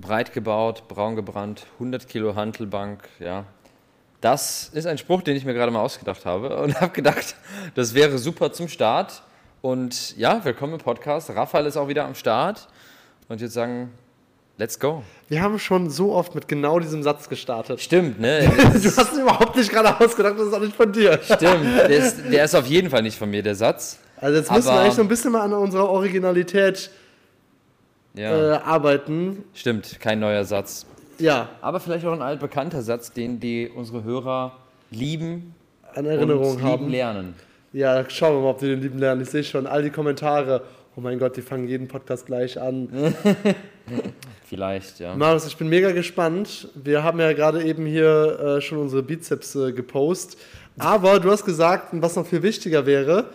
breit gebaut, braun gebrannt, 100 Kilo Hantelbank, ja. Das ist ein Spruch, den ich mir gerade mal ausgedacht habe und habe gedacht, das wäre super zum Start. Und ja, willkommen im Podcast. Raphael ist auch wieder am Start. Und jetzt sagen, let's go. Wir haben schon so oft mit genau diesem Satz gestartet. Stimmt, ne? du hast ihn überhaupt nicht gerade ausgedacht, das ist auch nicht von dir. Stimmt, der ist, der ist auf jeden Fall nicht von mir, der Satz. Also jetzt müssen wir Aber- eigentlich so ein bisschen mal an unserer Originalität Ja, äh, arbeiten. stimmt, kein neuer Satz. Ja, Aber vielleicht auch ein altbekannter Satz, den die unsere Hörer lieben an Erinnerung und lieben haben. lernen. Ja, schauen wir mal, ob wir den lieben lernen. Ich sehe schon all die Kommentare. Oh mein Gott, die fangen jeden Podcast gleich an. Vielleicht, ja. Marius, ich bin mega gespannt. Wir haben ja gerade eben hier äh, schon unsere Bizeps äh, gepostet. Aber du hast gesagt, was noch viel wichtiger wäre,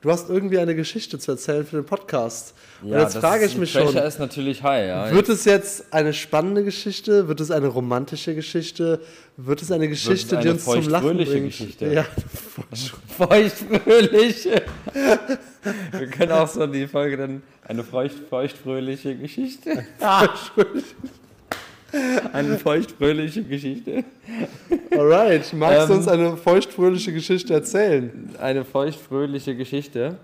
du hast irgendwie eine Geschichte zu erzählen für den Podcast. Und jetzt das frage ist- ich mich Pressure schon, ist natürlich high, ja. wird es jetzt eine spannende Geschichte? Wird es eine romantische Geschichte? Wird es eine Geschichte, die eine uns zum Lachen bringt? Geschichte? Ja, Feuchtfröhliche. Wir können auch so die Folge dann eine feucht, feuchtfröhliche Geschichte. eine feuchtfröhliche Geschichte. alright. Magst du Ähm, uns eine feuchtfröhliche Geschichte erzählen? Eine feuchtfröhliche Geschichte.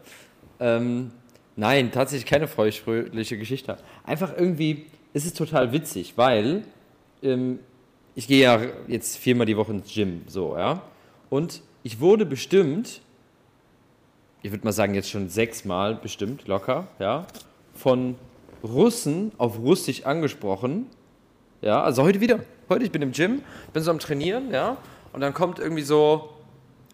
Ähm, nein, tatsächlich keine feuchtfröhliche Geschichte. Einfach irgendwie, es ist total witzig, weil ähm, ich gehe ja jetzt viermal die Woche ins Gym, so, ja. Und ich wurde bestimmt, ich würde mal sagen, jetzt schon sechsmal bestimmt, locker, ja, von Russen auf Russisch angesprochen. Ja, also heute wieder. Heute, ich bin im Gym, bin so am Trainieren, ja, und dann kommt irgendwie so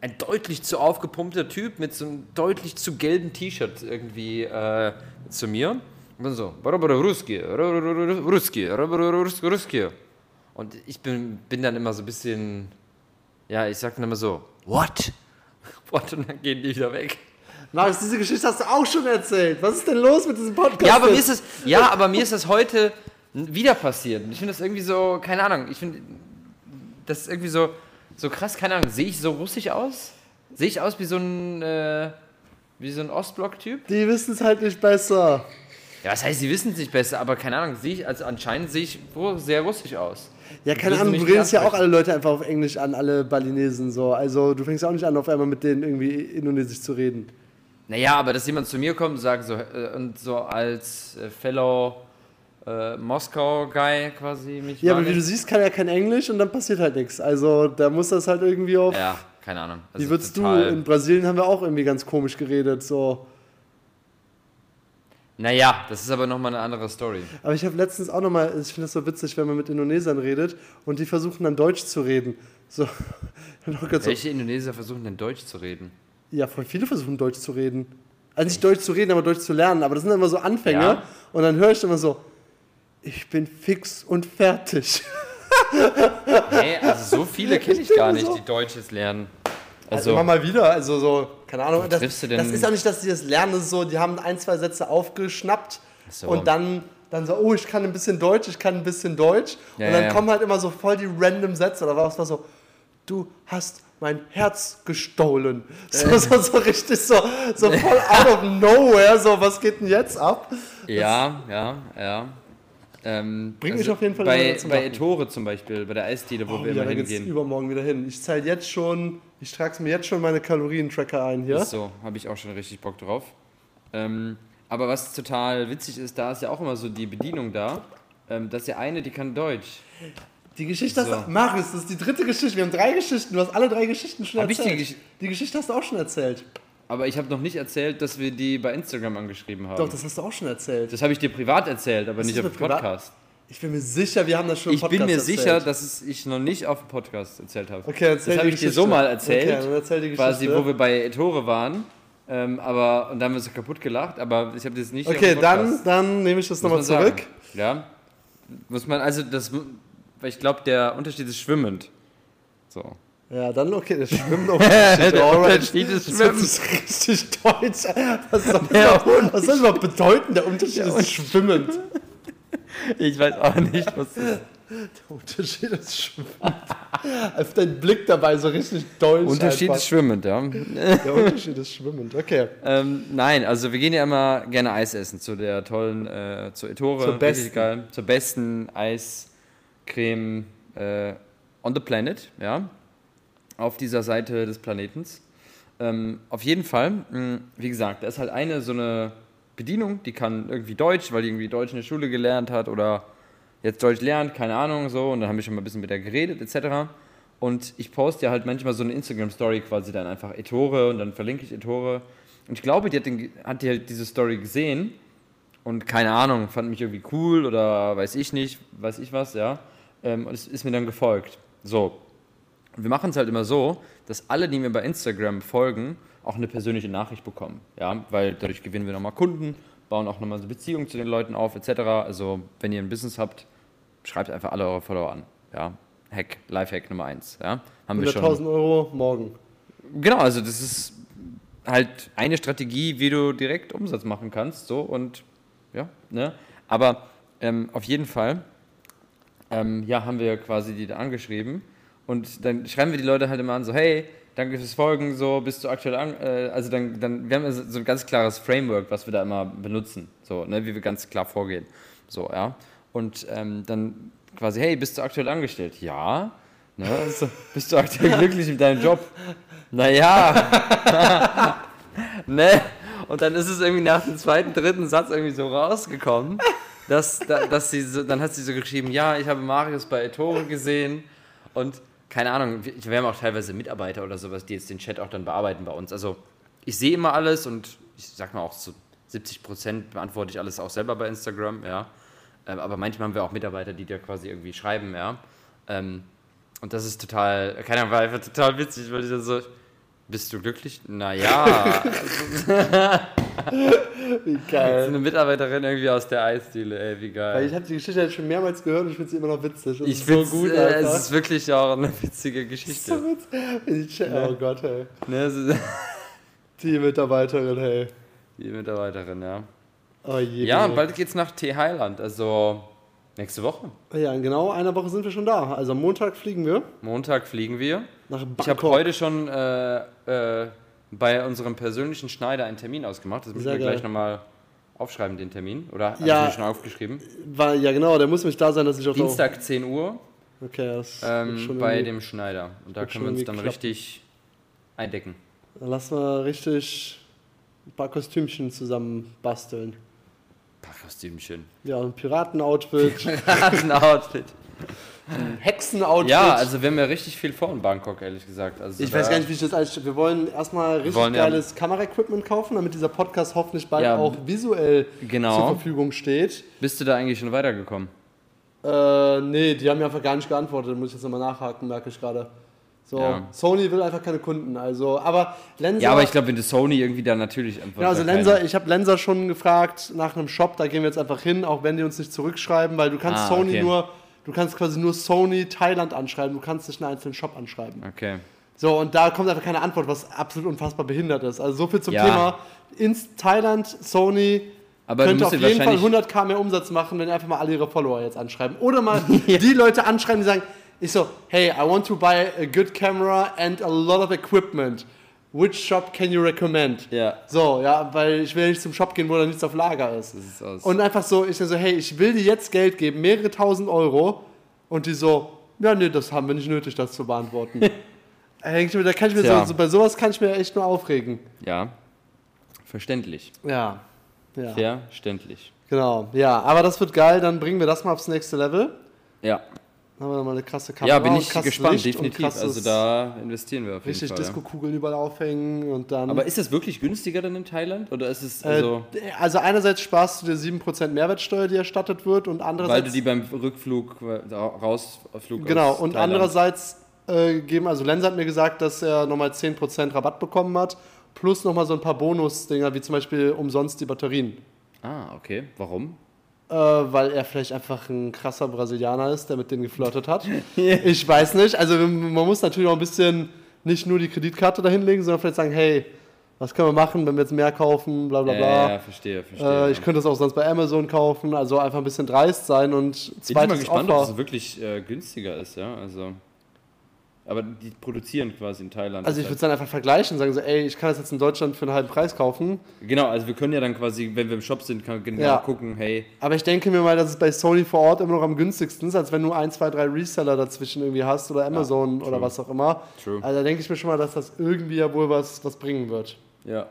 ein deutlich zu aufgepumpter Typ mit so einem deutlich zu gelben T-Shirt irgendwie äh, zu mir. Und dann so, Ruski, Ruski, Ruski. Und ich bin, bin dann immer so ein bisschen, ja, ich sag dann immer so, what? What? Und dann gehen die wieder weg. Marius, diese Geschichte hast du auch schon erzählt. Was ist denn los mit diesem Podcast? Ja, aber mir ist es, ja, aber mir ist das heute wieder passiert. Und ich finde das irgendwie so, keine Ahnung, ich finde das ist irgendwie so, so krass, keine Ahnung, sehe ich so russisch aus? Sehe ich aus wie so ein, äh, wie so ein Ostblock-Typ? Die wissen es halt nicht besser. Ja, was heißt, sie wissen es nicht besser, aber keine Ahnung, sehe ich, also anscheinend sehe ich sehr russisch aus. Ja, keine Ahnung, du redest ja auch alle Leute einfach auf Englisch an, alle Balinesen so. Also du fängst ja auch nicht an, auf einmal mit denen irgendwie Indonesisch zu reden. Naja, aber dass jemand zu mir kommt und sagt so, äh, und so als äh, Fellow äh, Moskau-Guy quasi mich Ja, aber wie du siehst, kann er kein Englisch und dann passiert halt nichts. Also da muss das halt irgendwie auf. Ja, keine Ahnung. Also wie würdest du? In Brasilien haben wir auch irgendwie ganz komisch geredet. So. Naja, das ist aber nochmal eine andere Story. Aber ich habe letztens auch nochmal, ich finde das so witzig, wenn man mit Indonesern redet und die versuchen dann Deutsch zu reden. So. Ganz so, Welche Indonesier versuchen denn Deutsch zu reden? ja, voll viele versuchen Deutsch zu reden. Also nicht Deutsch zu reden, aber Deutsch zu lernen. Aber das sind immer so Anfänge. Ja. Und dann höre ich immer so, ich bin fix und fertig. Nee, also so viele kenne ich gar nicht, so. die Deutsch jetzt lernen. Also Also, immer mal wieder, also so, keine Ahnung. Das, triffst du denn- das ist auch nicht, dass die das lernen, das ist so, die haben ein, zwei Sätze aufgeschnappt so. und dann, dann so, oh, ich kann ein bisschen Deutsch, ich kann ein bisschen Deutsch. Ja, und dann ja, ja. kommen halt immer so voll die random Sätze oder was war so, du hast mein Herz gestohlen. So, so, so richtig so, so voll out of nowhere, so, was geht denn jetzt ab? ja, ja, ja. Ähm, Bringt mich auf jeden Fall bei, bei. Ettore zum Beispiel, bei der Eisdiele, wo Oh, wir ja, immer hingehen. übermorgen wieder hin. Ich zahle jetzt schon, ich trage mir jetzt schon meine Kalorientracker ein hier. Ist so, habe ich auch schon richtig Bock drauf. Ähm, aber was total witzig ist, da ist ja auch immer so die Bedienung da. Ähm, dass ja eine, die kann Deutsch. Die Geschichte hast So. du. Marius, das ist die dritte Geschichte. Wir haben drei Geschichten. Du hast alle drei Geschichten schon Hab ich die erzählt. Gesch- die Geschichte hast du auch schon erzählt. Aber ich habe noch nicht erzählt, dass wir die bei Instagram angeschrieben haben. Doch, das hast du auch schon erzählt. das habe ich dir privat erzählt, aber Was nicht ist auf dem? Podcast. Ich bin mir sicher, wir haben das schon im Ich bin Podcast mir sicher, erzählt. dass es ich noch nicht auf dem Podcast erzählt habe. Okay, erzähl das habe ich dir Geschichte. so mal erzählt, Okay, dann erzähl die quasi, Geschichte. wo wir bei Ettore waren. Ähm, aber, und da haben wir so kaputt gelacht, aber ich habe das nicht Okay, dann, Podcast. dann nehme ich das nochmal man sagen. zurück. Ja. Muss man, also das, weil ich glaube, der Unterschied ist schwimmend. So. Ja, dann okay, das schwimmt auch richtig. Der. Unterschied ist Das schwimmend. ist richtig deutsch. Was soll, das, überhaupt- was soll das überhaupt bedeuten? Der Unterschied ist schwimmend. Ich weiß auch nicht, was das Der Unterschied ist schwimmend. Auf dein Blick dabei so richtig deutsch. Unterschied einfach. ist schwimmend, ja. Der Unterschied ist schwimmend. Okay. ähm, nein, also wir gehen ja immer gerne Eis essen zu der tollen, äh, zur Ettore. Zur richtig besten. Geil, zur besten Eiscreme äh, on the planet, ja. Auf dieser Seite des Planetens. Ähm, auf jeden Fall, mh, wie gesagt, da ist halt eine so eine Bedienung, die kann irgendwie Deutsch, weil die irgendwie Deutsch in der Schule gelernt hat oder jetzt Deutsch lernt, keine Ahnung, so. Und dann haben wir schon mal ein bisschen mit der geredet, etc. Und ich poste ja halt manchmal so eine Instagram-Story quasi dann einfach Ettore und dann verlinke ich Ettore. Und ich glaube, die hat, den, hat die halt diese Story gesehen und keine Ahnung, fand mich irgendwie cool oder weiß ich nicht, weiß ich was, ja. Ähm, und es ist mir dann gefolgt. So. Und wir machen es halt immer so, dass alle, die mir bei Instagram folgen, auch eine persönliche Nachricht bekommen. Ja, weil dadurch gewinnen wir nochmal Kunden, bauen auch nochmal eine Beziehung zu den Leuten auf, etc. Also, wenn ihr ein Business habt, schreibt einfach alle eure Follower an. Ja. Hack, Lifehack Nummer 1. Ja. Haben wir schon. 100.000 Euro morgen. Genau, also das ist halt eine Strategie, wie du direkt Umsatz machen kannst. So und ja, ne? Aber ähm, auf jeden Fall, ähm, ja, haben wir quasi die da angeschrieben und dann schreiben wir die Leute halt immer an, so, hey, danke fürs Folgen, so, bist du aktuell an, äh, also dann, dann, wir haben also so ein ganz klares Framework, was wir da immer benutzen, so, ne, wie wir ganz klar vorgehen, so, ja, und ähm, dann quasi, hey, bist du aktuell angestellt? Ja, ne, so, bist du aktuell glücklich mit deinem Job? Naja, ne, und dann ist es irgendwie nach dem zweiten, dritten Satz irgendwie so rausgekommen, dass, da- dass sie so, dann hat sie so geschrieben, ja, ich habe Marius bei Ettore gesehen und keine Ahnung, wir, wir haben auch teilweise Mitarbeiter oder sowas, die jetzt den Chat auch dann bearbeiten bei uns. Also ich sehe immer alles und ich sag mal auch zu 70 Prozent beantworte ich alles auch selber bei Instagram, ja. Ähm, aber manchmal haben wir auch Mitarbeiter, die da quasi irgendwie schreiben, ja. Ähm, und das ist total, keine Ahnung, war einfach total witzig, weil ich dann so, bist du glücklich? Naja, Wie geil. eine Mitarbeiterin irgendwie aus der Eisdiele, ey, wie Weil geil. ich habe die Geschichte jetzt schon mehrmals gehört und ich finde sie immer noch witzig. Das Ich ist finde so gut, äh, es ist wirklich auch eine witzige so Geschichte. witzig. Oh Gott, hey. Ne, ist Die Mitarbeiterin, hey. die Mitarbeiterin, ja. Oh je. Ja, und bald geht's nach T Highland, also nächste Woche. Ja, in genau einer Woche sind wir schon da. Also am Montag fliegen wir Montag fliegen wir. nach Ich habe Bangkok. heute schon äh, äh, bei unserem persönlichen Schneider einen Termin ausgemacht. Das müssen Sehr wir gleich nochmal aufschreiben, den Termin. Oder Ja. habe ich schon aufgeschrieben? War, ja, genau, der muss mich da sein, dass ich auf der- Dienstag 10 Uhr Okay, das ähm, schon bei dem Schneider. Und da können wir uns dann klappen. richtig eindecken. Dann lassen wir richtig ein paar Kostümchen zusammen basteln. Kostümchen. Ja, ein Piraten-Outfit, Outfit. ein Hexen-Outfit. Ja, also wir haben ja richtig viel vor in Bangkok, ehrlich gesagt. Also Ich weiß gar nicht, wie ich das alles. Wir wollen erstmal richtig wollen ja- geiles Kameraequipment kaufen, damit dieser Podcast hoffentlich bald Ja, auch visuell genau. zur Verfügung steht. Bist du da eigentlich schon weitergekommen? Äh, nee, die haben mir einfach gar nicht geantwortet. Da muss ich jetzt nochmal nachhaken, merke ich gerade. So, Ja. Sony will einfach keine Kunden. Also, aber Lenser. Ja, aber ich glaube, wenn du Sony irgendwie da natürlich einfach. Genau, also keine- Lenser, ich habe Lenser schon gefragt nach einem Shop, da gehen wir jetzt einfach hin, auch wenn die uns nicht zurückschreiben, weil du kannst Ah, Sony okay. nur, du kannst quasi nur Sony Thailand anschreiben, du kannst nicht einen einzelnen Shop anschreiben. Okay. So, und da kommt einfach keine Antwort, was absolut unfassbar behindert ist. Also so viel zum Ja. Thema. In Thailand, Sony Aber könnte auf jeden Fall wahrscheinlich. 100k mehr Umsatz machen, wenn einfach mal alle ihre Follower jetzt anschreiben. Oder mal die Leute anschreiben, die sagen, ich so, hey, I want to buy a good camera and a lot of equipment. Which shop can you recommend? Ja. So, ja, weil ich will nicht zum Shop gehen, wo da nichts auf Lager ist. Ist aus. Und einfach so, ich so, hey, ich will dir jetzt Geld geben, mehrere tausend Euro. Und die so, ja, nee, das haben wir nicht nötig, das zu beantworten. Mir- da kann ich mir so, so, bei sowas kann ich mir echt nur aufregen. ja. Verständlich. Ja. Ja. Verständlich. Genau. Ja, aber das wird geil, dann bringen wir das mal aufs nächste Level. Ja. Dann haben wir mal eine krasse Kamera. Ja, bin ich gespannt, Licht definitiv. Also da investieren wir auf jeden Richtig Fall. Ja. Disco-Kugeln überall aufhängen und dann. Aber ist das wirklich günstiger dann in Thailand? Oder ist es äh, also, also einerseits sparst du dir 7% Mehrwertsteuer, die erstattet wird, und andererseits. weil du die beim Rückflug, äh, Rausflug Genau, und Thailand- andererseits äh, geben, also Lenz hat mir gesagt, dass er nochmal 10% Rabatt bekommen hat, plus nochmal so ein paar Bonusdinger, wie zum Beispiel umsonst die Batterien. Ah, okay. Warum? Äh, weil er vielleicht einfach ein krasser Brasilianer ist, der mit denen geflirtet hat. Ich weiß nicht. Also man muss natürlich auch ein bisschen nicht nur die Kreditkarte dahinlegen, sondern vielleicht sagen, hey, was können wir machen, wenn wir jetzt mehr kaufen, bla bla Ja, bla. ja, verstehe, verstehe. Äh, ich könnte das auch sonst bei Amazon kaufen, also einfach ein bisschen dreist sein und Bin ich mal zweites gespannt, ob Offer. es wirklich äh, günstiger ist, ja. Also, Aber die produzieren quasi in Thailand. Also ich würde es dann einfach vergleichen und sagen so, ey, ich kann das jetzt in Deutschland für einen halben Preis kaufen. Genau, also wir können ja dann quasi, wenn wir im Shop sind, kann genau Ja. gucken, hey, Aber ich denke mir mal, dass es bei Sony vor Ort immer noch am günstigsten ist, als wenn du ein, zwei, drei Reseller dazwischen irgendwie hast oder Amazon true. oder was auch immer. True. Also da denke ich mir schon mal, dass das irgendwie ja wohl was, was bringen wird. ja,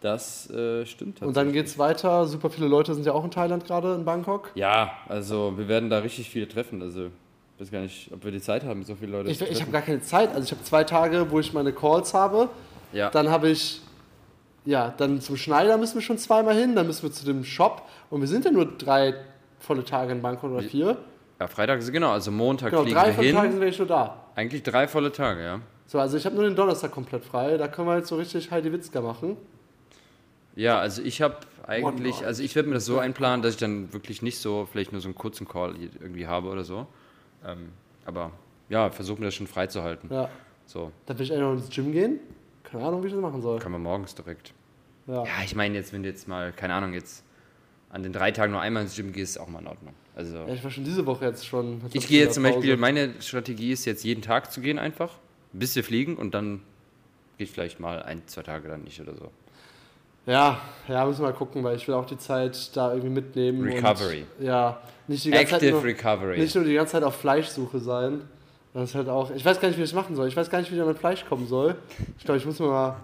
das äh, stimmt Und dann geht es weiter. Super viele Leute sind ja auch in Thailand gerade, in Bangkok. Ja, also wir werden da richtig viele treffen. Also weiß gar nicht, ob wir die Zeit haben, so viele Leute Ich, ich habe gar keine Zeit. Also ich habe zwei Tage, wo ich meine Calls habe. Ja, Dann habe ich, ja, dann zum Schneider müssen wir schon zweimal hin. Dann müssen wir zu dem Shop. Und wir sind ja nur drei volle Tage in Bangkok oder vier. ja, Freitag ist genau, also Montag Genau, fliegen drei volle hin. Tage sind wir nicht nur da. Eigentlich drei volle Tage, ja. So, also ich habe nur den Donnerstag komplett frei. Da können wir jetzt so richtig Heidi Witzka machen. Ja, also ich habe eigentlich, also ich werde mir das so einplanen, dass ich dann wirklich nicht so, vielleicht nur so einen kurzen Call irgendwie habe oder so. Ähm, aber ja, versuchen wir das schon freizuhalten. Ja. So, Dann will ich eigentlich noch ins Gym gehen. Keine Ahnung, wie ich das machen soll. kann man morgens direkt. Ja. Ja, ich meine jetzt, wenn du jetzt mal, keine Ahnung, jetzt an den drei Tagen nur einmal ins Gym gehst, ist auch mal in Ordnung. Also Ja, ich war schon diese Woche jetzt schon. Hab ich gehe jetzt zum Pause. Beispiel, meine Strategie ist jetzt jeden Tag zu gehen einfach, bis wir fliegen und dann geht vielleicht mal ein, zwei Tage dann nicht oder so. Ja, ja, müssen wir mal gucken, weil ich will auch die Zeit da irgendwie mitnehmen. Recovery. Und, ja, nicht die ganze Zeit Active nur, Recovery. nicht nur die ganze Zeit auf Fleischsuche sein. Das ist halt auch. Ich weiß gar nicht, wie ich das machen soll. Ich weiß gar nicht, wie ich mein Fleisch kommen soll. Ich glaube, ich muss mir mal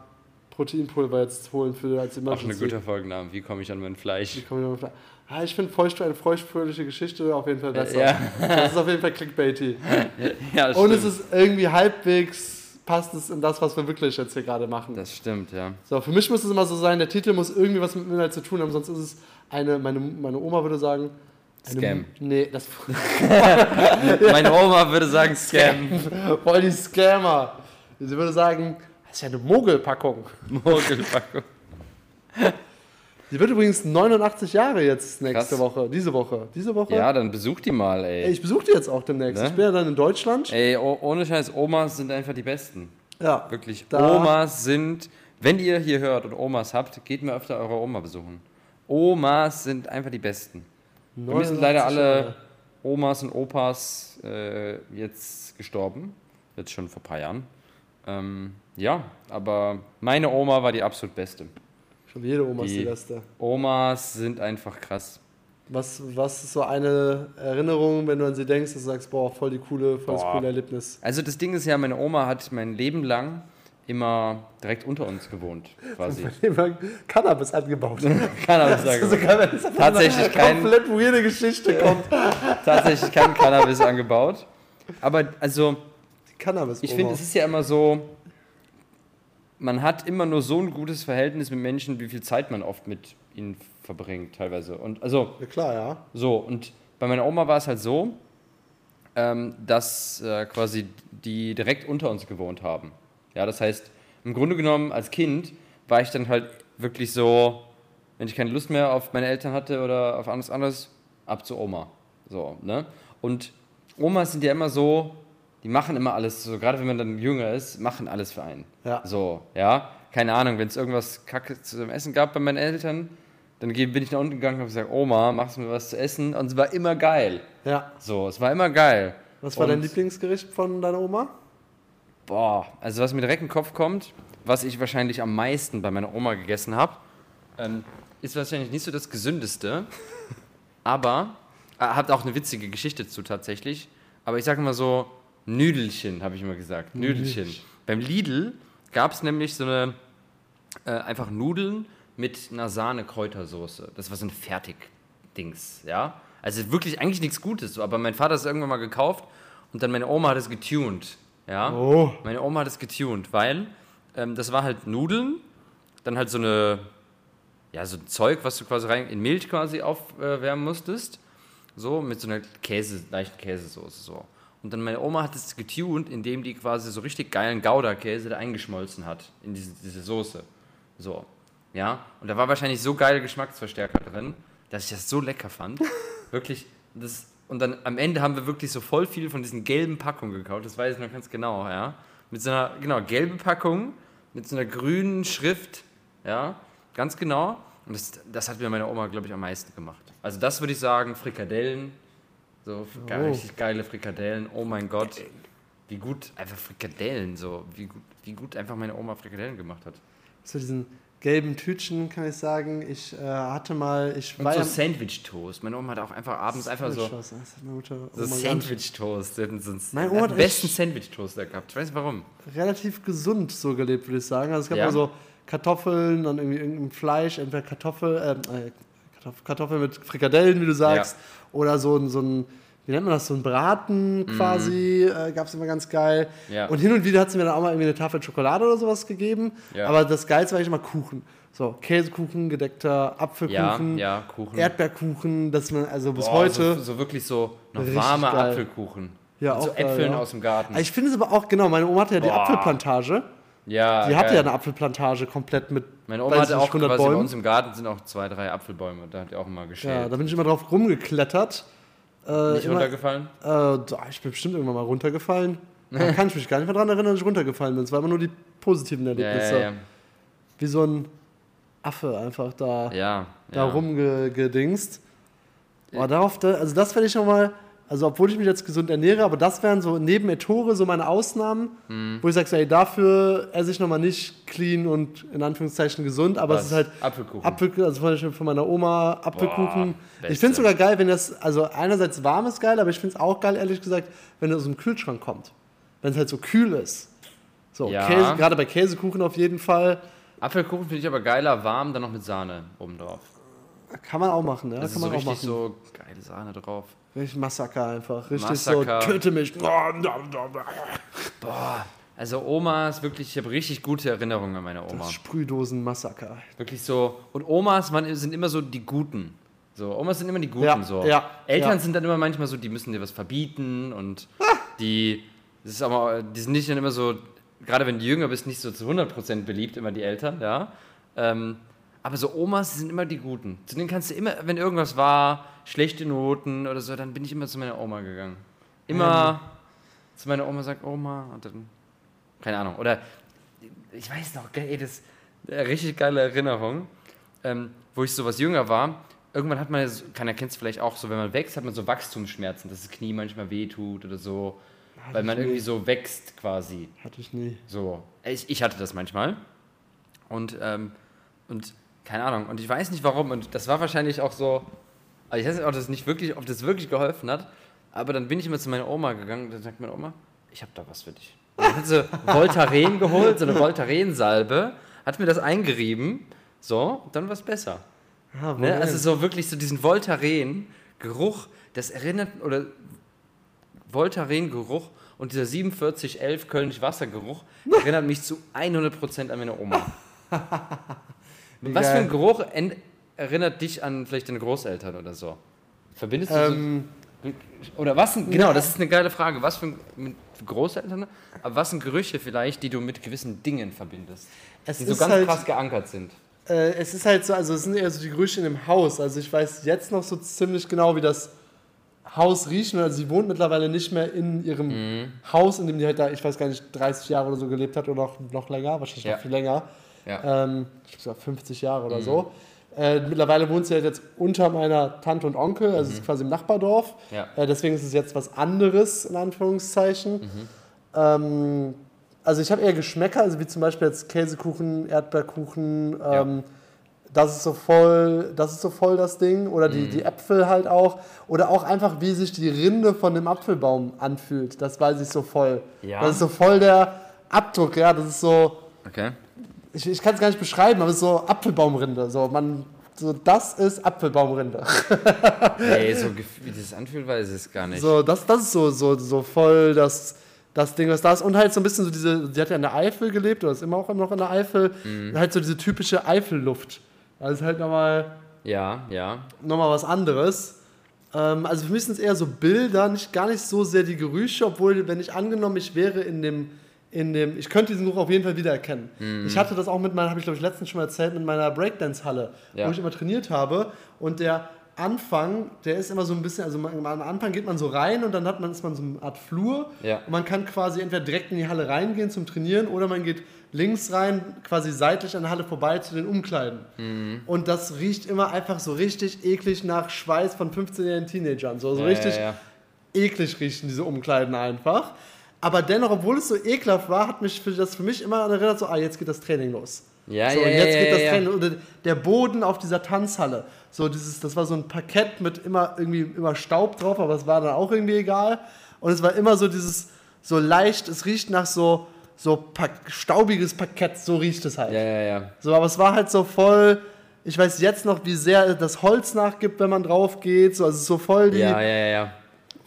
Proteinpulver jetzt holen für als Auch ein Emergency. guter Folgenname. Wie komme ich an mein Fleisch? Wie komme ich an mein Fleisch? Ah, ich finde feucht eine feuchtfröhliche Geschichte auf jeden Fall besser. Ja, Das ist auf jeden Fall clickbaity. ja Und es stimmt. ist irgendwie halbwegs, passt es in das, was wir wirklich jetzt hier gerade machen. Das stimmt, ja. So, für mich muss es immer so sein, der Titel muss irgendwie was mit dem Inhalt zu tun haben, sonst ist es eine, meine, meine Oma würde sagen, eine, Scam. Nee, das Meine Oma würde sagen Scam. voll die Scammer. Sie würde sagen, das ist ja eine Mogelpackung. Mogelpackung. Sie wird übrigens 89 Jahre jetzt nächste Krass. Woche, diese Woche. Diese Woche? Ja, dann besuch die mal, Ey, ey. ich besuche die jetzt auch demnächst. Ne? Ich bin ja dann in Deutschland. Ey, oh- ohne Scheiß, Omas sind einfach die Besten. Ja. Wirklich. Omas sind, wenn ihr hier hört und Omas habt, geht mir öfter eure Oma besuchen. Omas sind einfach die Besten. Sind 89 leider alle Jahre. Omas und Opas äh, jetzt gestorben. Jetzt schon vor ein paar Jahren. Ähm, ja, aber meine Oma war die absolut beste. Schon jede Oma ist die beste. Omas sind einfach krass. Was, was ist so eine Erinnerung, wenn du an sie denkst, dass du sagst, boah, voll die coole, voll das coole Erlebnis? Also das Ding ist ja, meine Oma hat mein Leben lang immer direkt unter uns gewohnt, quasi. Immer Cannabis angebaut. Cannabis Also angebaut. ist Tatsächlich eine kein- komplett weirde Geschichte kommt. Tatsächlich kein Cannabis angebaut. Aber also, Cannabis. ich finde, es ist ja immer so, man hat immer nur so ein gutes Verhältnis mit Menschen, wie viel Zeit man oft mit ihnen verbringt, teilweise. Und also, Ja klar, ja. so, und bei meiner Oma war es halt so, ähm, dass äh, quasi die direkt unter uns gewohnt haben. Ja, das heißt, im Grunde genommen als Kind war ich dann halt wirklich so, wenn ich keine Lust mehr auf meine Eltern hatte oder auf alles anderes, ab zu Oma. So, ne? Und Omas sind ja immer so, die machen immer alles, so gerade wenn man dann jünger ist, machen alles für einen. Ja. So, ja. Keine Ahnung, wenn es irgendwas Kacke zum Essen gab bei meinen Eltern, dann bin ich nach unten gegangen und habe gesagt, Oma, machst du mir was zu essen? Und es war immer geil. Ja. So, es war immer geil. Was war Und- dein Lieblingsgericht von deiner Oma? Boah, also was mir direkt in den Kopf kommt, was ich wahrscheinlich am meisten bei meiner Oma gegessen habe, ähm, ist wahrscheinlich nicht so das Gesündeste, aber äh, habt auch eine witzige Geschichte zu tatsächlich. Aber ich sage immer so, Nüdelchen, habe ich immer gesagt. Nüdelchen. Nüdelchen. Beim Lidl gab es nämlich so eine, äh, einfach Nudeln mit einer Sahne-Kräutersoße. Das war so ein Fertigdings, ja. Also wirklich eigentlich nichts Gutes, aber mein Vater hat es irgendwann mal gekauft und dann meine Oma hat es getuned, ja. Oh. Meine Oma hat es getuned, weil ähm, das war halt Nudeln, dann halt so eine, ja, so ein Zeug, was du quasi rein in Milch quasi aufwärmen musstest. So, mit so einer Käse, leichten Käsesoße, so. Und dann meine Oma hat es getuned, indem die quasi so richtig geilen Gouda-Käse da eingeschmolzen hat in diese, diese Soße. So. Ja. Und da war wahrscheinlich so geile Geschmacksverstärker drin, dass ich das so lecker fand. wirklich. Das, und dann am Ende haben wir wirklich so voll viel von diesen gelben Packungen gekauft. Das weiß ich noch ganz genau, ja. Mit so einer, genau, gelbe Packung, mit so einer grünen Schrift, ja. Ganz genau. Und das, das hat mir meine Oma, glaube ich, am meisten gemacht. Also das würde ich sagen, Frikadellen. So Oh. richtig geile Frikadellen. Oh mein Gott. wie gut einfach Frikadellen so, wie gut, wie gut einfach meine Oma Frikadellen gemacht hat. Zu diesen gelben Tütchen kann ich sagen, ich äh, hatte mal, ich Und war so Sandwich-Toast. Meine Oma hat auch einfach abends einfach so, Das hat meine Mutter so Sandwich-Toast. So die Oma hat den besten echt- Sandwich-Toast da gehabt. Ich weiß nicht warum. relativ gesund so gelebt, würde ich sagen. Also es gab Ja. mal so Kartoffeln, dann irgendwie irgendein Fleisch, entweder Kartoffel, ähm, äh, Kartoffeln mit Frikadellen, wie du sagst, oder so ein, so ein, wie nennt man das, so ein Braten quasi, äh, gab es immer ganz geil. Mhm. Ja. Und hin und wieder hat sie mir dann auch mal irgendwie eine Tafel Schokolade oder sowas gegeben. Ja. Aber das Geilste war eigentlich immer Kuchen. So, Käsekuchen, gedeckter Ja, Apfelkuchen, ja, Kuchen. Erdbeerkuchen, dass man, also bis Boah, heute. So, so wirklich so noch Richtig warme geil. Apfelkuchen. Ja, Mit so auch geil, Äpfeln ja. aus dem Garten. Also ich finde es aber auch, genau, meine Oma hatte ja die Boah. Apfelplantage. Ja, Die hatte ja eine Apfelplantage komplett mit Meine Oma hatte auch nicht, 100 quasi bei uns im Garten sind auch zwei, drei Apfelbäume. Da hat die auch immer geschält. Ja, da bin ich immer drauf rumgeklettert. Äh, Nicht immer, runtergefallen? äh, ich bin bestimmt irgendwann mal runtergefallen. Da kann ich mich gar nicht mehr dran erinnern, dass ich runtergefallen bin. Es waren immer nur die positiven Ja, Erlebnisse. ja, ja. Wie so ein Affe einfach da, ja, da ja. rumgedingst. Aber darauf, da, also das werde ich nochmal, also obwohl ich mich jetzt gesund ernähre, aber das wären so neben Ettore so meine Ausnahmen, Mhm. wo ich sage, so, ey, dafür esse ich nochmal nicht clean und in Anführungszeichen gesund, aber Was? es ist halt Apfelkuchen. Apfel, also zum Beispiel von meiner Oma Apfelkuchen. Boah, ich finde es sogar geil, wenn das, also einerseits warm ist geil, aber ich finde es auch geil, ehrlich gesagt, wenn es aus dem Kühlschrank kommt. Wenn es halt so kühl ist. So, Ja. Käse, gerade bei Käsekuchen auf jeden Fall. Apfelkuchen finde ich aber geiler, warm, dann noch mit Sahne obendrauf. Kann man auch machen, ja. Das kann ist so man auch richtig machen. so geile Sahne drauf. Richtig Massaker einfach. Richtig Massaker. so, töte mich. Boah, also Oma ist wirklich, ich habe richtig gute Erinnerungen an meine Oma. Das Sprühdosen-Massaker. Wirklich so. Und Omas man, sind immer so die Guten. So, Omas sind immer die Guten Ja, so. ja, Eltern ja. sind dann immer manchmal so, die müssen dir was verbieten und die, das ist aber, die sind nicht dann immer so, gerade wenn du jünger bist, nicht so zu 100% beliebt, immer die Eltern, ja. Ähm, aber so Omas sind immer die Guten. Zu denen kannst du immer, wenn irgendwas war, schlechte Noten oder so, dann bin ich immer zu meiner Oma gegangen. Immer zu meiner Oma sagt, Oma, und dann, keine Ahnung. Oder, ich weiß noch, ey, das äh, richtig geile Erinnerung, ähm, wo ich so was jünger war. Irgendwann hat man, keiner kennt es vielleicht auch so, wenn man wächst, hat man so Wachstumsschmerzen, dass das Knie manchmal wehtut oder so, weil ich man nie. irgendwie so wächst quasi. Hatte ich nie. So, ich, ich hatte das manchmal. Und, ähm, und keine Ahnung, und ich weiß nicht warum. Und das war wahrscheinlich auch so, also ich weiß nicht, ob das nicht wirklich, ob das wirklich geholfen hat. Aber dann bin ich immer zu meiner Oma gegangen und dann sagt meine Oma, ich habe da was für dich. Und dann hat sie Voltaren geholt, so eine Voltaren-Salbe, hat mir das eingerieben, so, dann war es besser. Ah, wo Ne? Also so wirklich so diesen Voltaren-Geruch, das erinnert, oder Voltaren-Geruch und dieser 4711 Kölnisch Wassergeruch erinnert mich zu 100% an meine Oma. Was für ein Geruch erinnert dich an vielleicht deine Großeltern oder so? Verbindest du ähm, so, oder was sind, genau, das ist eine geile Frage, was für mit Großeltern, aber was sind Gerüche vielleicht, die du mit gewissen Dingen verbindest, es die so ganz halt, krass geankert sind? Äh, es ist halt so, also es sind eher so die Gerüche in dem Haus. Also ich weiß jetzt noch so ziemlich genau, wie das Haus riecht. Also sie wohnt mittlerweile nicht mehr in ihrem Mhm. Haus, in dem die halt da, ich weiß gar nicht, 30 Jahre oder so gelebt hat oder noch, noch länger, wahrscheinlich Ja. noch viel länger. Ja. Ähm, ich glaube sogar 50 Jahre oder so. Äh, mittlerweile wohnt sie halt jetzt unter meiner Tante und Onkel, also es ist quasi im Nachbardorf. Ja. Äh, deswegen ist es jetzt was anderes, in Anführungszeichen. Ähm, also ich habe eher Geschmäcker, also wie zum Beispiel jetzt Käsekuchen, Erdbeerkuchen, ähm, das ist so voll, das ist so voll das Ding. Oder Mhm. die, die Äpfel halt auch. Oder auch einfach, wie sich die Rinde von dem Apfelbaum anfühlt. Das weiß ich so voll. Ja. Das ist so voll der Abdruck, ja. Das ist so, Okay. Ich, ich kann es gar nicht beschreiben, aber es ist so Apfelbaumrinde. So, man, so, das ist Apfelbaumrinde. Ey, so wie das anfühlt, weiß ich es gar nicht. So, das, das ist so, so, so voll das, das Ding, was da ist. Und halt so ein bisschen so diese, sie hat ja in der Eifel gelebt, oder ist immer auch noch in der Eifel. Mhm. Halt so diese typische Eifelluft. Das ist halt nochmal Ja, ja. noch mal was anderes. Ähm, also für mich sind es eher so Bilder, nicht, gar nicht so sehr die Gerüche, obwohl, wenn ich angenommen, ich wäre in dem, in dem, ich könnte diesen Geruch auf jeden Fall wiedererkennen. Mhm. Ich hatte das auch mit meiner, habe ich glaube ich letztens schon mal erzählt, mit meiner Breakdance-Halle, Ja. wo ich immer trainiert habe. Und der Anfang, der ist immer so ein bisschen, also man, am Anfang geht man so rein und dann hat man, ist man so eine Art Flur. Ja. Und man kann quasi entweder direkt in die Halle reingehen zum Trainieren oder man geht links rein, quasi seitlich an der Halle vorbei zu den Umkleiden. Mhm. Und das riecht immer einfach so richtig eklig nach Schweiß von 15-jährigen Teenagern. So, so Ja, richtig eklig riechen diese Umkleiden einfach. Aber dennoch, obwohl es so ekelhaft war, hat mich für das für mich immer erinnert, so, ah, jetzt geht das Training los. Ja, so, ja, und jetzt ja, geht das ja. Training. Und der Boden auf dieser Tanzhalle. So, dieses, das war so ein Parkett mit immer irgendwie immer Staub drauf, aber es war dann auch irgendwie egal. Und es war immer so dieses, so leicht, es riecht nach so, so pa staubiges Parkett, so riecht es halt. Ja, ja, ja. So, aber es war halt so voll. Ich weiß jetzt noch, wie sehr das Holz nachgibt, wenn man drauf geht. So, also so voll die, ja, ja, ja.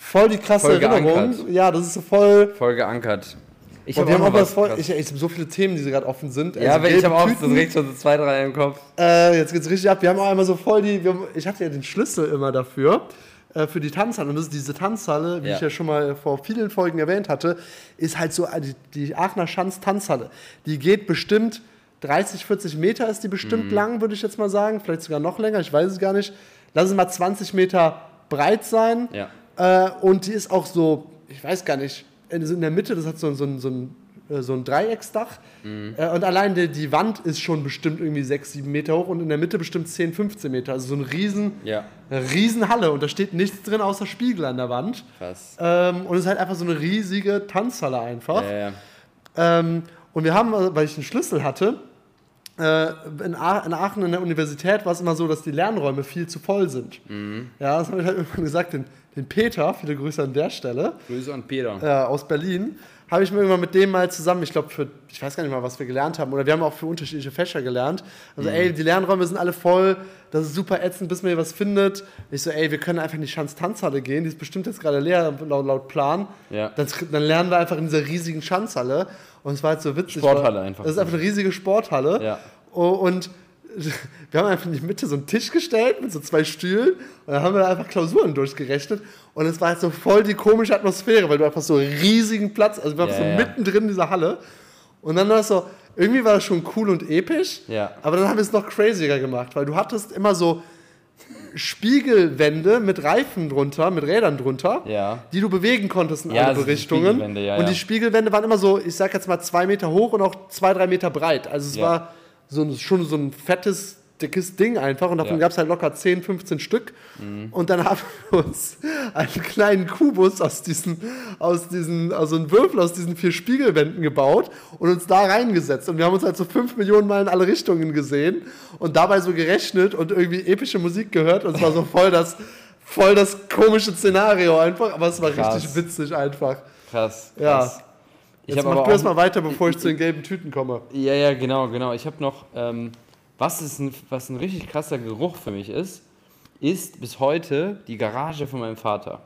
Voll die krasse Voll Erinnerung. geankert. Ja, das ist so voll. Voll geankert. Ich Und hab wir haben noch auch was voll. Ich, ich habe so viele Themen, die gerade offen sind. ja, Also aber ich habe auch so Tüten. direkt schon so zwei, drei im Kopf. Äh, jetzt geht's richtig ab. Wir haben auch einmal so voll die. Wir haben, ich hatte ja den Schlüssel immer dafür. äh, Für die Tanzhalle. Und das ist diese Tanzhalle, wie Ja. ich ja schon mal vor vielen Folgen erwähnt hatte, ist halt so die, die Aachener Schanz Tanzhalle. Die geht bestimmt 30, 40 Meter ist die bestimmt Mhm. lang, würde ich jetzt mal sagen. Vielleicht sogar noch länger, ich weiß es gar nicht. Lass es mal 20 Meter breit sein. Ja. Äh, und die ist auch so, ich weiß gar nicht, in, in der Mitte, das hat so, so, ein- so, ein, äh, so ein Dreiecksdach. Mhm. Äh, und allein die, die Wand ist schon bestimmt irgendwie 6, 7 Meter hoch und in der Mitte bestimmt 10, 15 Meter. Also so ein riesen, Ja. eine riesen Halle und da steht nichts drin außer Spiegel an der Wand. Krass. Ähm, und es ist halt einfach so eine riesige Tanzhalle einfach. Ja, ja. Ähm, und wir haben, äh, weil ich einen Schlüssel hatte, äh, in, Aachen in der Universität war es immer so, dass die Lernräume viel zu voll sind. Ja, das habe ich halt irgendwann gesagt, den, den Peter, viele Grüße an der Stelle, Grüße an Peter. äh, aus Berlin, habe ich mir irgendwann mit dem mal zusammen, ich glaube, für, ich weiß gar nicht mal, was wir gelernt haben, oder wir haben auch für unterschiedliche Fächer gelernt. Also, ey, die Lernräume sind alle voll, das ist super ätzend, bis man hier was findet. Ich so, ey, wir können einfach in die Schanz-Tanzhalle gehen, die ist bestimmt jetzt gerade leer, laut, laut Plan. Ja. Dann, dann lernen wir einfach in dieser riesigen Schanzhalle. Und es war halt so witzig. Sporthalle weil- einfach. Das ist einfach eine riesige Sporthalle. Ja. Oh, Und wir haben einfach in die Mitte so einen Tisch gestellt mit so zwei Stühlen und dann haben wir einfach Klausuren durchgerechnet und es war halt so voll die komische Atmosphäre, weil du einfach so einen riesigen Platz, also wir waren Ja, so mittendrin in dieser Halle und dann war es so, irgendwie war das schon cool und episch, Ja. aber dann haben wir es noch crazier gemacht, weil du hattest immer so Spiegelwände mit Reifen drunter, mit Rädern drunter, Ja. die du bewegen konntest in Ja, alle also Richtungen. Ja, und die Spiegelwände waren immer so, ich sag jetzt mal zwei Meter hoch und auch zwei, drei Meter breit. Also es war so, ein- schon so ein fettes, dickes Ding einfach und davon Ja. Mhm. gab es halt locker 10, 15 Stück. Und dann haben wir uns einen kleinen Kubus aus diesen, aus diesen, also einen Würfel aus diesen vier Spiegelwänden gebaut und uns da reingesetzt. Und wir haben uns halt so fünf Millionen Mal in alle Richtungen gesehen und dabei so gerechnet und irgendwie epische Musik gehört. Und es war so voll das, voll das komische Szenario einfach, aber es war Krass. richtig witzig einfach. Krass. Ja. krass. Ich Jetzt mach du erst auch, mal weiter, bevor ich zu den gelben Tüten komme. Ja, ja, genau, genau. Ich habe noch, ähm, was, ist ein, was ein richtig krasser Geruch für mich ist, ist bis heute die Garage von meinem Vater.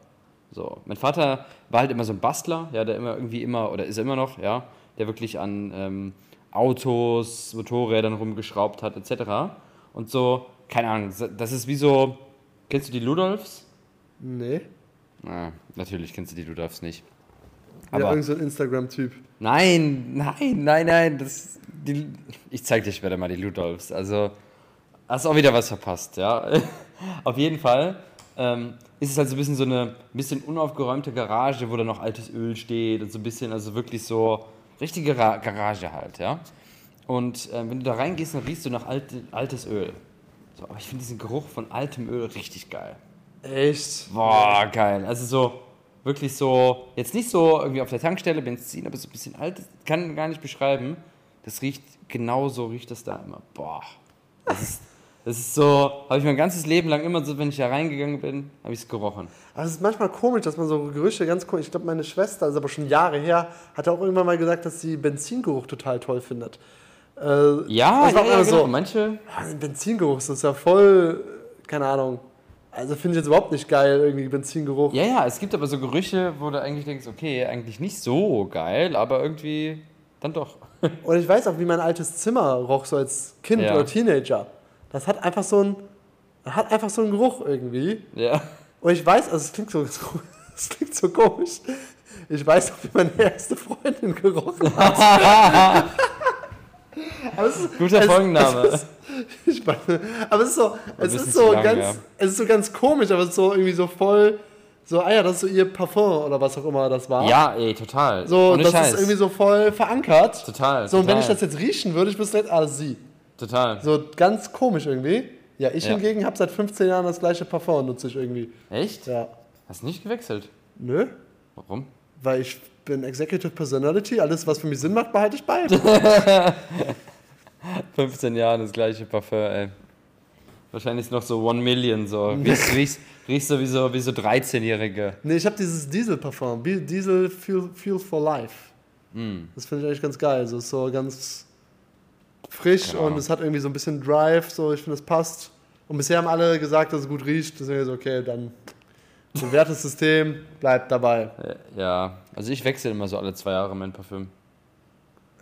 So, mein Vater war halt immer so ein Bastler, ja, der immer irgendwie immer, oder ist er immer noch, ja, der wirklich an ähm, Autos, Motorrädern rumgeschraubt hat, etc. Und so, keine Ahnung, das ist wie so, kennst du die Ludolfs? Nee. Na, natürlich kennst du die Ludolfs nicht. Ja, Aber irgend so ein Instagram-Typ. Nein, nein, nein, nein. Das, die, ich zeig dir später mal die Ludolfs. Also, hast auch wieder was verpasst, ja. Auf jeden Fall ähm, ist es halt so ein bisschen so eine bisschen unaufgeräumte Garage, wo da noch altes Öl steht und so ein bisschen, also wirklich so richtige Ra Garage halt, ja. Und äh, wenn du da reingehst, dann riechst du nach alte, altes Öl. So, aber ich finde diesen Geruch von altem Öl richtig geil. Echt? Boah, geil. Also so, wirklich so, jetzt nicht so irgendwie auf der Tankstelle Benzin, aber so ein bisschen alt, kann gar nicht beschreiben. Das riecht, genau so riecht das da immer. Boah. Das ist, das ist so, habe ich mein ganzes Leben lang immer so, wenn ich da reingegangen bin, habe ich es gerochen. Aber es ist manchmal komisch, dass man so Gerüche ganz komisch. Ich glaube, meine Schwester, das ist aber schon Jahre her, hat auch irgendwann mal gesagt, dass sie Benzingeruch total toll findet. Äh, Ja, das ja, ja, genau. so. Manche, Ah, Benzingeruch, das ist ja voll, keine Ahnung. Also finde ich jetzt überhaupt nicht geil, irgendwie Benzingeruch. ja, ja, es gibt aber so Gerüche, wo du eigentlich denkst, okay, eigentlich nicht so geil, aber irgendwie dann doch. Und ich weiß auch, wie mein altes Zimmer roch, so als Kind Ja. oder Teenager. Das hat einfach so ein, hat einfach so einen Geruch irgendwie. ja. Und ich weiß, also es klingt so, es klingt so komisch. Ich weiß auch, wie meine erste Freundin gerochen hat. es Guter es, Folgenname. Es ich meine, aber es ist so, es ist so lange, ganz, ja. es ist so ganz komisch, aber es ist so irgendwie so voll, so, ah ja, das ist so ihr Parfum oder was auch immer das war. Ja, ey, total. So, Ohne das Scheiß. ist irgendwie so voll verankert. Total, So, und wenn ich das jetzt riechen würde, ich wüsste direkt, ah, das ist sie. Total. So ganz komisch irgendwie. Ja, ich Ja. hingegen habe seit 15 Jahren das gleiche Parfum, nutze ich irgendwie. Echt? Ja. Hast du nicht gewechselt? Nö? Warum? Weil ich bin Executive Personality, alles, was für mich Sinn macht, behalte ich bei. 15 Jahre das gleiche Parfum, ey. Wahrscheinlich ist noch so One Million, so. Riechst, riechst, riechst so wie so, wie so 13-Jährige. nee, ich habe dieses Diesel-Parfum. Diesel Fuel, Fuel for Life. Mm. Das finde ich eigentlich ganz geil. So, ist so ganz frisch Keine und Ahnung. es hat irgendwie so ein bisschen Drive. So, ich finde, das passt. Und bisher haben alle gesagt, dass es gut riecht. Deswegen ist okay, dann bewährtes System, bleibt dabei. Ja, also ich wechsle immer so alle zwei Jahre mein Parfüm.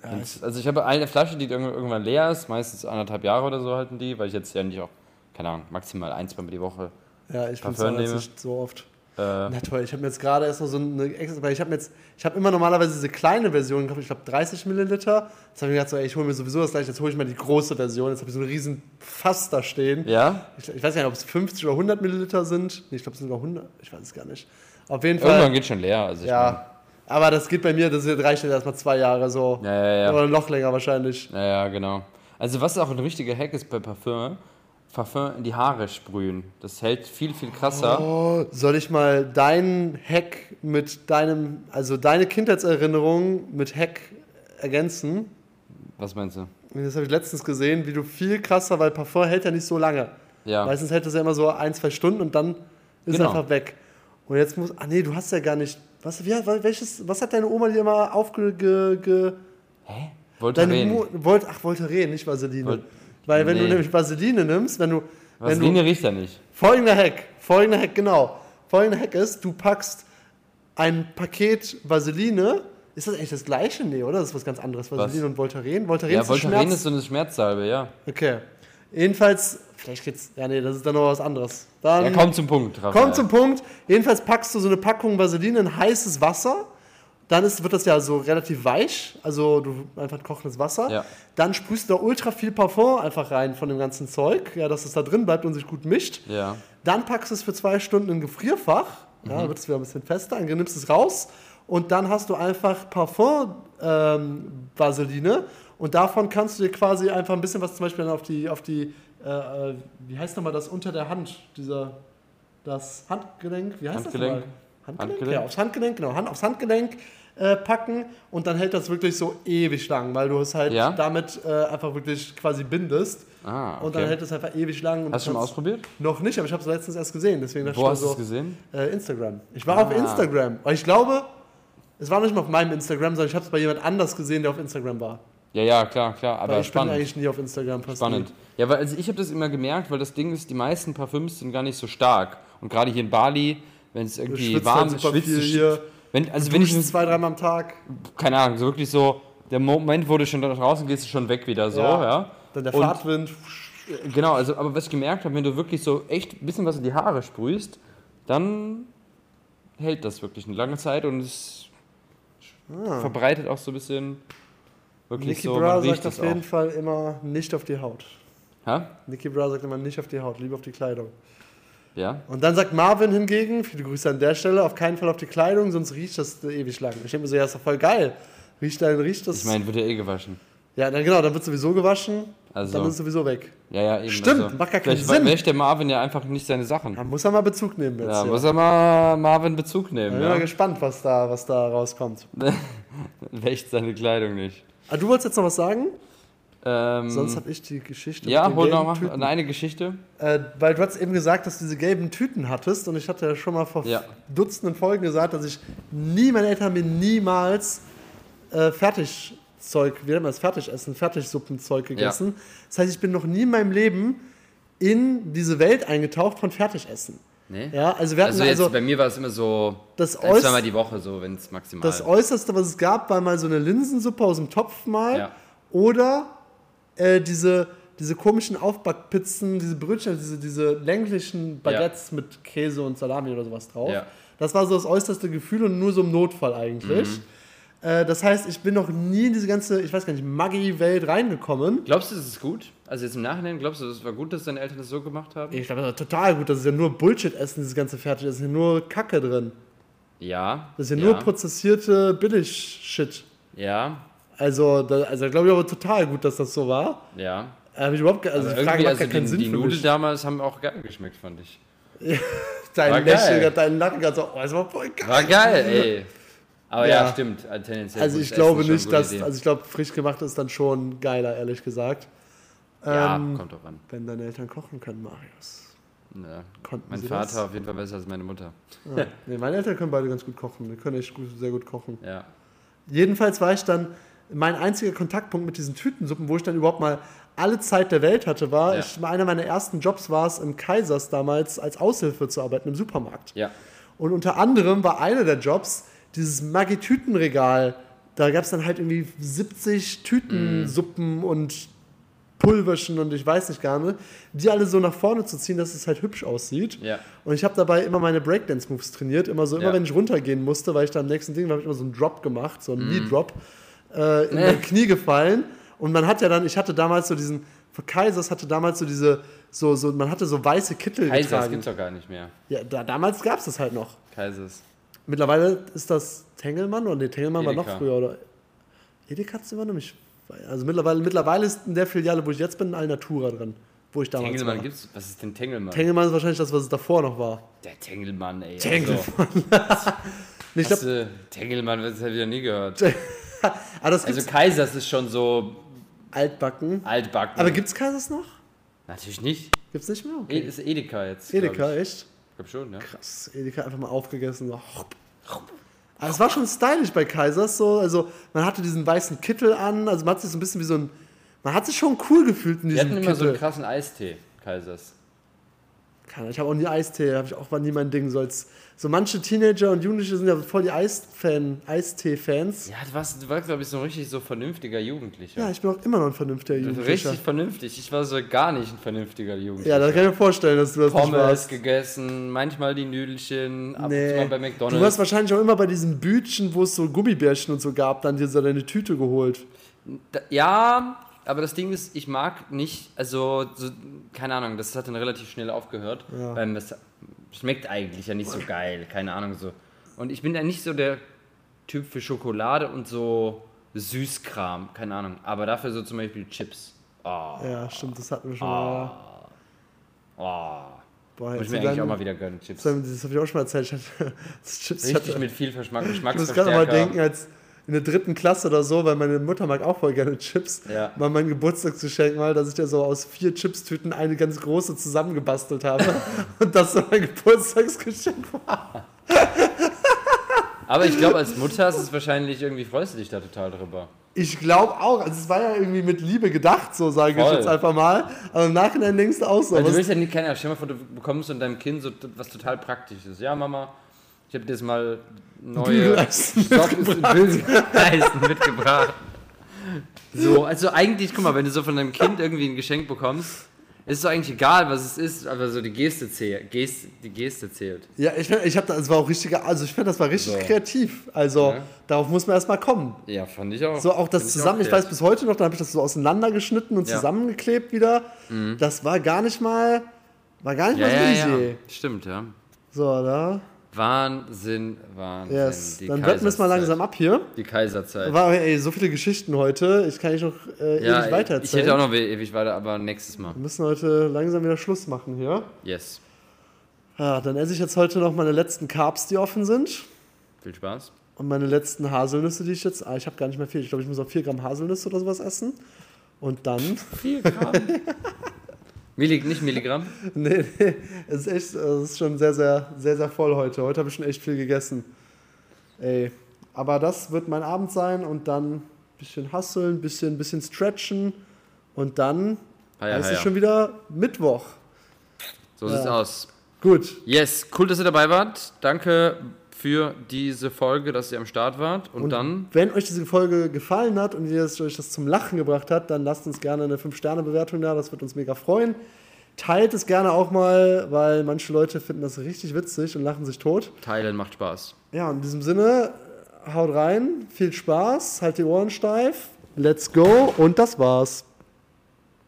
Ja, Wenn's- also ich habe eine Flasche, die irgendwann leer ist, meistens anderthalb Jahre oder so halten die, weil ich jetzt ja nicht auch, keine Ahnung, maximal ein, zwei Mal die Woche. Ja, ich Parfum es nicht so oft. Äh, Na toll, ich habe mir jetzt gerade erst noch so eine extra, weil ich habe jetzt, ich habe immer normalerweise diese kleine Version gekauft, ich glaube 30 Milliliter. Jetzt habe ich mir gedacht, so, ey, ich hole mir sowieso das gleiche, jetzt hole ich mal die große Version. Jetzt habe ich so einen riesen Fass da stehen. ja, Ich, ich weiß gar nicht, ob es 50 oder 100 Milliliter sind. Nee, ich glaube, es sind sogar 100, ich weiß es gar nicht. Auf jeden Fall. irgendwann geht schon leer. Also ich ja, aber das geht bei mir, das reicht jetzt erstmal zwei Jahre so. ja, ja, ja. Oder noch länger wahrscheinlich. Ja, ja, genau. Also was auch ein richtiger Hack ist bei Parfüm, Parfüm in die Haare sprühen. Das hält viel, viel krasser. Oh, soll ich mal deinen Hack mit deinem, also deine Kindheitserinnerung mit Hack ergänzen? Was meinst du? Das habe ich letztens gesehen, wie du viel krasser, weil Parfum hält ja nicht so lange. Ja. Meistens hält es ja immer so ein, zwei Stunden und dann ist Genau. einfach weg. Und jetzt muss, ah nee, du hast ja gar nicht, was, wie, welches, was hat deine Oma dir immer aufge, ge, ge, Hä? deine Voltaren. Mu, Volt, ach, Voltaren, nicht Vaseline. Vol- weil wenn du Nee. nämlich Vaseline nimmst, wenn du, wenn du, Vaseline riecht ja nicht. Folgender Hack, folgender Hack, genau. Folgender Hack ist, du packst ein Paket Vaseline. Ist das eigentlich das gleiche? Nee, oder? Das ist was ganz anderes. Vaseline Was? und Voltaren. Voltaren Ja, ist Voltaren ist so eine Schmerzsalbe, ja. Okay. Jedenfalls, vielleicht geht's. Ja, nee, das ist dann noch was anderes. Dann Ja, komm zum Punkt, Raphael. komm zum Punkt. Jedenfalls packst du so eine Packung Vaseline in heißes Wasser. Dann ist, wird das ja so relativ weich, also du einfach kochendes Wasser. Ja. Dann sprühst du da ultra viel Parfum einfach rein von dem ganzen Zeug, ja, dass es da drin bleibt und sich gut mischt. Ja. Dann packst du es für zwei Stunden in ein Gefrierfach, ja, wird es wieder ein bisschen fester, dann nimmst es raus und dann hast du einfach Parfum-Vaseline und davon kannst du dir quasi einfach ein bisschen was zum Beispiel dann auf die, auf die äh, äh, wie heißt nochmal das unter der Hand, dieser, das Handgelenk, wie heißt Handgelenk. das nochmal? Handgelenk? Handgelenk. Ja, aufs Handgelenk, genau, Hand, aufs Handgelenk äh, packen und dann hält das wirklich so ewig lang, weil du es halt Ja? damit äh, einfach wirklich quasi bindest Ah, und dann okay. hält es einfach ewig lang. Und Hast du schon mal ausprobiert? noch nicht, aber ich habe es letztens erst gesehen. Deswegen Wo ich hast du so, es gesehen? äh, Instagram. Ich war auf Ah. Instagram. Aber ich glaube, es war nicht mal auf meinem Instagram, sondern ich habe es bei jemand anders gesehen, der auf Instagram war. Ja, ja, klar, klar. Weil Aber ich bin spannend. eigentlich nie auf Instagram passiert. Spannend. Ja, weil also ich habe das immer gemerkt, weil das Ding ist, die meisten Parfüms sind gar nicht so stark. Und gerade hier in Bali, wenn es irgendwie schwitzt warm halt ist, super schwitzt du. hier. Wenn, also wenn ich, zwei, dreimal am Tag. keine Ahnung, so wirklich so, der Moment, wo du schon da draußen gehst, ist schon weg wieder so, Ja. ja. Dann der Und- Fahrtwind. Genau, also, aber was ich gemerkt habe, wenn du wirklich so echt ein bisschen was in die Haare sprühst, dann hält das wirklich eine lange Zeit und es verbreitet auch so ein bisschen wirklich Niki so, Bra sagt auf jeden auch. Fall immer nicht auf die Haut. Ha? Niki Bra sagt immer nicht auf die Haut, lieber auf die Kleidung. Ja? Und dann sagt Marvin hingegen, viele Grüße an der Stelle, auf keinen Fall auf die Kleidung, sonst riecht das ewig lang. Ich denke mir so, ja, ist doch voll geil. Riecht dann, riecht das. Ich meine, wird ja eh gewaschen. ja, dann genau, dann wird sowieso gewaschen, Also, dann ist es sowieso weg. ja, ja, eben. Stimmt, also, macht gar keinen vielleicht Sinn. wäscht der Marvin ja einfach nicht seine Sachen. Da muss er mal Bezug nehmen jetzt. Ja, hier. muss er mal Marvin Bezug Ich nehmen, bin mal ja. gespannt, was da, was da rauskommt. Wäscht seine Kleidung nicht. Ah, du wolltest jetzt noch was sagen? Ähm, Sonst habe ich die Geschichte. ja, hol noch mal Tüten. eine Geschichte. Äh, weil du hast eben gesagt, dass du diese gelben Tüten hattest und ich hatte ja schon mal vor Ja. Dutzenden Folgen gesagt, dass ich nie, meine Eltern haben mir niemals äh, Fertigzeug, wie nennt man das, Fertigessen, Fertigsuppenzeug gegessen. Das heißt, ich bin noch nie in meinem Leben in diese Welt eingetaucht von Fertigessen. Nee? Ja, also wir hatten Also jetzt also, bei mir war es immer so das, ein, zweimal die Woche, so wenn es maximal. das Äußerste, was es gab, war mal so eine Linsensuppe aus dem Topf mal Ja. oder äh, diese, diese komischen Aufbackpizzen, diese Brötchen, diese, diese länglichen Baguettes mit Käse und Salami oder sowas drauf. Ja. Das war so das äußerste Gefühl und nur so im Notfall eigentlich. Mhm. Äh, das heißt, ich bin noch nie in diese ganze, ich weiß gar nicht, Maggi-Welt reingekommen. Glaubst du, das ist gut? Also jetzt im Nachhinein, glaubst du, das war gut, dass deine Eltern das so gemacht haben? Ich glaube, das war total gut. Das ist ja nur Bullshit-Essen, dieses ganze Fertig. Da ist ja nur Kacke drin. Ja. Das ist ja, nur prozessierte Billig-Shit. Ja, Also, da, also glaube ich aber total gut, dass das so war. ja. Äh, Hab ich überhaupt, also Aber die Frage macht also keinen die, Sinn die für Nudeln damals haben auch geil geschmeckt, fand ich. War Dein geil. Lächeln, dein Nacken, so, oh, das war voll geil. War geil, ey. Aber ja, Ja. stimmt. äh, Tendenziell Also ich glaube nicht, dass, also ich glaube, frisch gemacht ist dann schon geiler, ehrlich gesagt. Ja, Ähm, kommt drauf an. wenn deine Eltern kochen können, Marius. Ja. Konnten Mein sie Vater das? auf jeden Fall besser als meine Mutter. Ja. Nee, meine Eltern können beide ganz gut kochen. Die können echt gut, sehr gut kochen. Ja. Jedenfalls war ich dann, mein einziger Kontaktpunkt mit diesen Tütensuppen, wo ich dann überhaupt mal alle Zeit der Welt hatte, war, Ja. ich, einer meiner ersten Jobs war es, im Kaisers damals als Aushilfe zu arbeiten im Supermarkt. Ja. Und unter anderem war einer der Jobs dieses Maggi-Tütenregal. Da gab es dann halt irgendwie 70 Tütensuppen und Pulverchen und ich weiß nicht gar nicht, die alle so nach vorne zu ziehen, dass es halt hübsch aussieht. Ja. Und ich habe dabei immer meine Breakdance-Moves trainiert. Immer so, immer Ja. wenn ich runtergehen musste, weil ich da am nächsten Ding, habe ich immer so einen Drop gemacht, so einen Mhm. Knee-Drop, äh, in Nee. mein Knie gefallen. Und man hat ja dann, ich hatte damals so diesen, für Kaisers hatte damals so diese, so, so, man hatte so weiße Kittel Kaisers getragen. gibt's doch gar nicht mehr. Ja, da, damals gab es das halt noch. Kaisers. Mittlerweile ist das Tengelmann oder nee, Tengelmann war noch Edeka. früher oder Edeka hat's immer noch nicht. Also mittlerweile, mittlerweile ist in der Filiale, wo ich jetzt bin, ein Alnatura drin, wo ich damals Tengelmann war. gibt's. Was ist denn Tengelmann? Tengelmann ist wahrscheinlich das, was es davor noch war. Der Tengelmann, ey. Tengelmann. Also, ich glaub, du, Tengelmann, das habe ich ja nie gehört. ah, Also Kaisers ist schon so altbacken. altbacken. Aber gibt's Kaisers noch? Natürlich nicht. Gibt's nicht mehr? E Okay. ist Edeka jetzt. Edeka, Ich. echt? ich glaube schon, ja. Krass, Edeka einfach mal aufgegessen. So. Aber es war schon stylisch bei Kaisers so. Also man hatte diesen weißen Kittel an, also man hat sich so ein bisschen wie so ein. Man hat sich schon cool gefühlt in Die diesem hatten immer so einen Kittel. krassen Eistee, Kaisers. Keine Ich habe auch nie Eistee, habe ich auch war nie mein Ding. So, als, so manche Teenager und Jugendliche sind ja voll die Eisfan, Eistee-Fans. Ja, du warst, du warst glaube ich, so ein richtig so vernünftiger Jugendlicher. Ja, ich bin auch immer noch ein vernünftiger Jugendlicher. richtig vernünftig. Ich war so gar nicht ein vernünftiger Jugendlicher. Ja, das kann ich mir vorstellen, dass du das nicht Pommes warst. gegessen, manchmal die Nüdelchen, ab und zu Nee. mal bei Du warst McDonalds. wahrscheinlich auch immer bei diesen Bütchen, wo es so Gummibärchen und so gab, dann dir so deine Tüte geholt. Ja, aber das Ding ist, ich mag nicht, also, so, keine Ahnung, das hat dann relativ schnell aufgehört. Ja. Weil das schmeckt eigentlich ja nicht so geil, keine Ahnung so. Und ich bin ja nicht so der Typ für Schokolade und so Süßkram, keine Ahnung. Aber dafür so zum Beispiel Chips. Oh, Ja, stimmt, das hatten wir schon mal. oh. Boah, Muss ich mir so eigentlich auch mal wieder gönnen, Chips. Das habe ich auch schon mal erzählt. Chips. Ich, Richtig hatte, mit viel Verschmack, ich muss gerade mal Geschmacksverstärker. denken, als in der dritten Klasse oder so, weil meine Mutter mag auch voll gerne Chips. Ja. War mein Geburtstagsgeschenk mal, dass ich dir so aus vier Chipstüten eine ganz große zusammengebastelt habe. und das so mein Geburtstagsgeschenk war. Aber ich glaube, als Mutter ist es wahrscheinlich irgendwie, freust du dich da total drüber. Ich glaube auch. Also es war ja irgendwie mit Liebe gedacht, so sage ich jetzt einfach mal. Aber im Nachhinein denkst du auch so. Weil aber du willst ja nicht, keine Ahnung, stell mal vor, du bekommst von deinem Kind so was total Praktisches. Ja, Mama, ich habe dir jetzt mal neue Bügeleisen Socken- Bügeleisen mitgebracht. So, also eigentlich, guck mal, wenn du so von deinem Kind irgendwie ein Geschenk bekommst, ist es eigentlich egal, was es ist, aber so die Geste zählt. Geste, die Geste zählt. ja, ich finde, ich habe das war auch richtig, also ich finde, das war richtig So. kreativ. Also Ja. darauf muss man erstmal kommen. Ja, fand ich auch. So auch das Find zusammen, ich, auch weiß bis heute noch, dann habe ich das so auseinandergeschnitten und Ja. Mhm. zusammengeklebt wieder. Das war gar nicht mal, war gar nicht ja, mal so ja, easy. ja. Stimmt, ja. So, da. Wahnsinn, Wahnsinn. Yes. Die Dann wetten wir es mal langsam ab hier. Die Kaiserzeit. War ey, so viele Geschichten heute. Ich kann nicht noch äh, Ja, ewig weiter ich hätte auch noch ewig weiter, aber nächstes Mal. wir müssen heute langsam wieder Schluss machen hier. Yes. Ja, dann esse ich jetzt heute noch meine letzten Carbs, die offen sind. Viel Spaß. Und meine letzten Haselnüsse, die ich jetzt. Ah, ich habe gar nicht mehr viel. Ich glaube, ich muss noch 4 Gramm Haselnüsse oder sowas essen. Und dann. 4 Gramm. Millig, nicht Milligramm? nee, nee. Es ist echt. Es ist schon sehr, sehr, sehr, sehr voll heute. Heute habe ich schon echt viel gegessen. Ey. Aber das wird mein Abend sein und dann ein bisschen hasseln, ein bisschen, bisschen stretchen. Und dann Haja, ist es schon wieder Mittwoch. So sieht's Ja. aus. Gut. Yes, cool, dass ihr dabei wart. Danke für diese Folge, dass ihr am Start wart. Und, dann, Wenn euch diese Folge gefallen hat und ihr euch das zum Lachen gebracht hat, dann lasst uns gerne eine 5-Sterne-Bewertung da. Das wird uns mega freuen. Teilt es gerne auch mal, weil manche Leute finden das richtig witzig und lachen sich tot. teilen macht Spaß. Ja, in diesem Sinne, haut rein, viel Spaß, halt die Ohren steif, let's go und das war's.